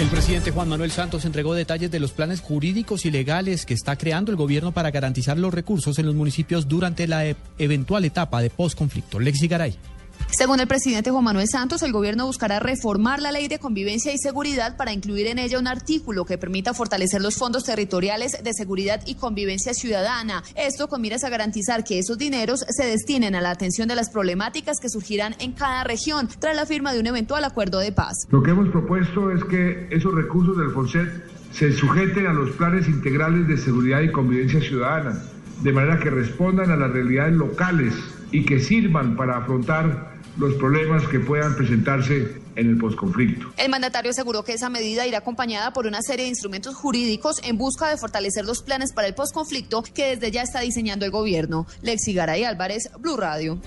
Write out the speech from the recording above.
El presidente Juan Manuel Santos entregó detalles de los planes jurídicos y legales que está creando el gobierno para garantizar los recursos en los municipios durante la e eventual etapa de postconflicto. Lexi Garay. Según el presidente Juan Manuel Santos, el gobierno buscará reformar la ley de convivencia y seguridad para incluir en ella un artículo que permita fortalecer los fondos territoriales de seguridad y convivencia ciudadana. Esto con miras a garantizar que esos dineros se destinen a la atención de las problemáticas que surgirán en cada región tras la firma de un eventual acuerdo de paz. Lo que hemos propuesto es que esos recursos del FONSET se sujeten a los planes integrales de seguridad y convivencia ciudadana, de manera que respondan a las realidades locales y que sirvan para afrontar los problemas que puedan presentarse en el posconflicto. El mandatario aseguró que esa medida irá acompañada por una serie de instrumentos jurídicos en busca de fortalecer los planes para el posconflicto que desde ya está diseñando el gobierno. Lexi Garay Álvarez, Blue Radio.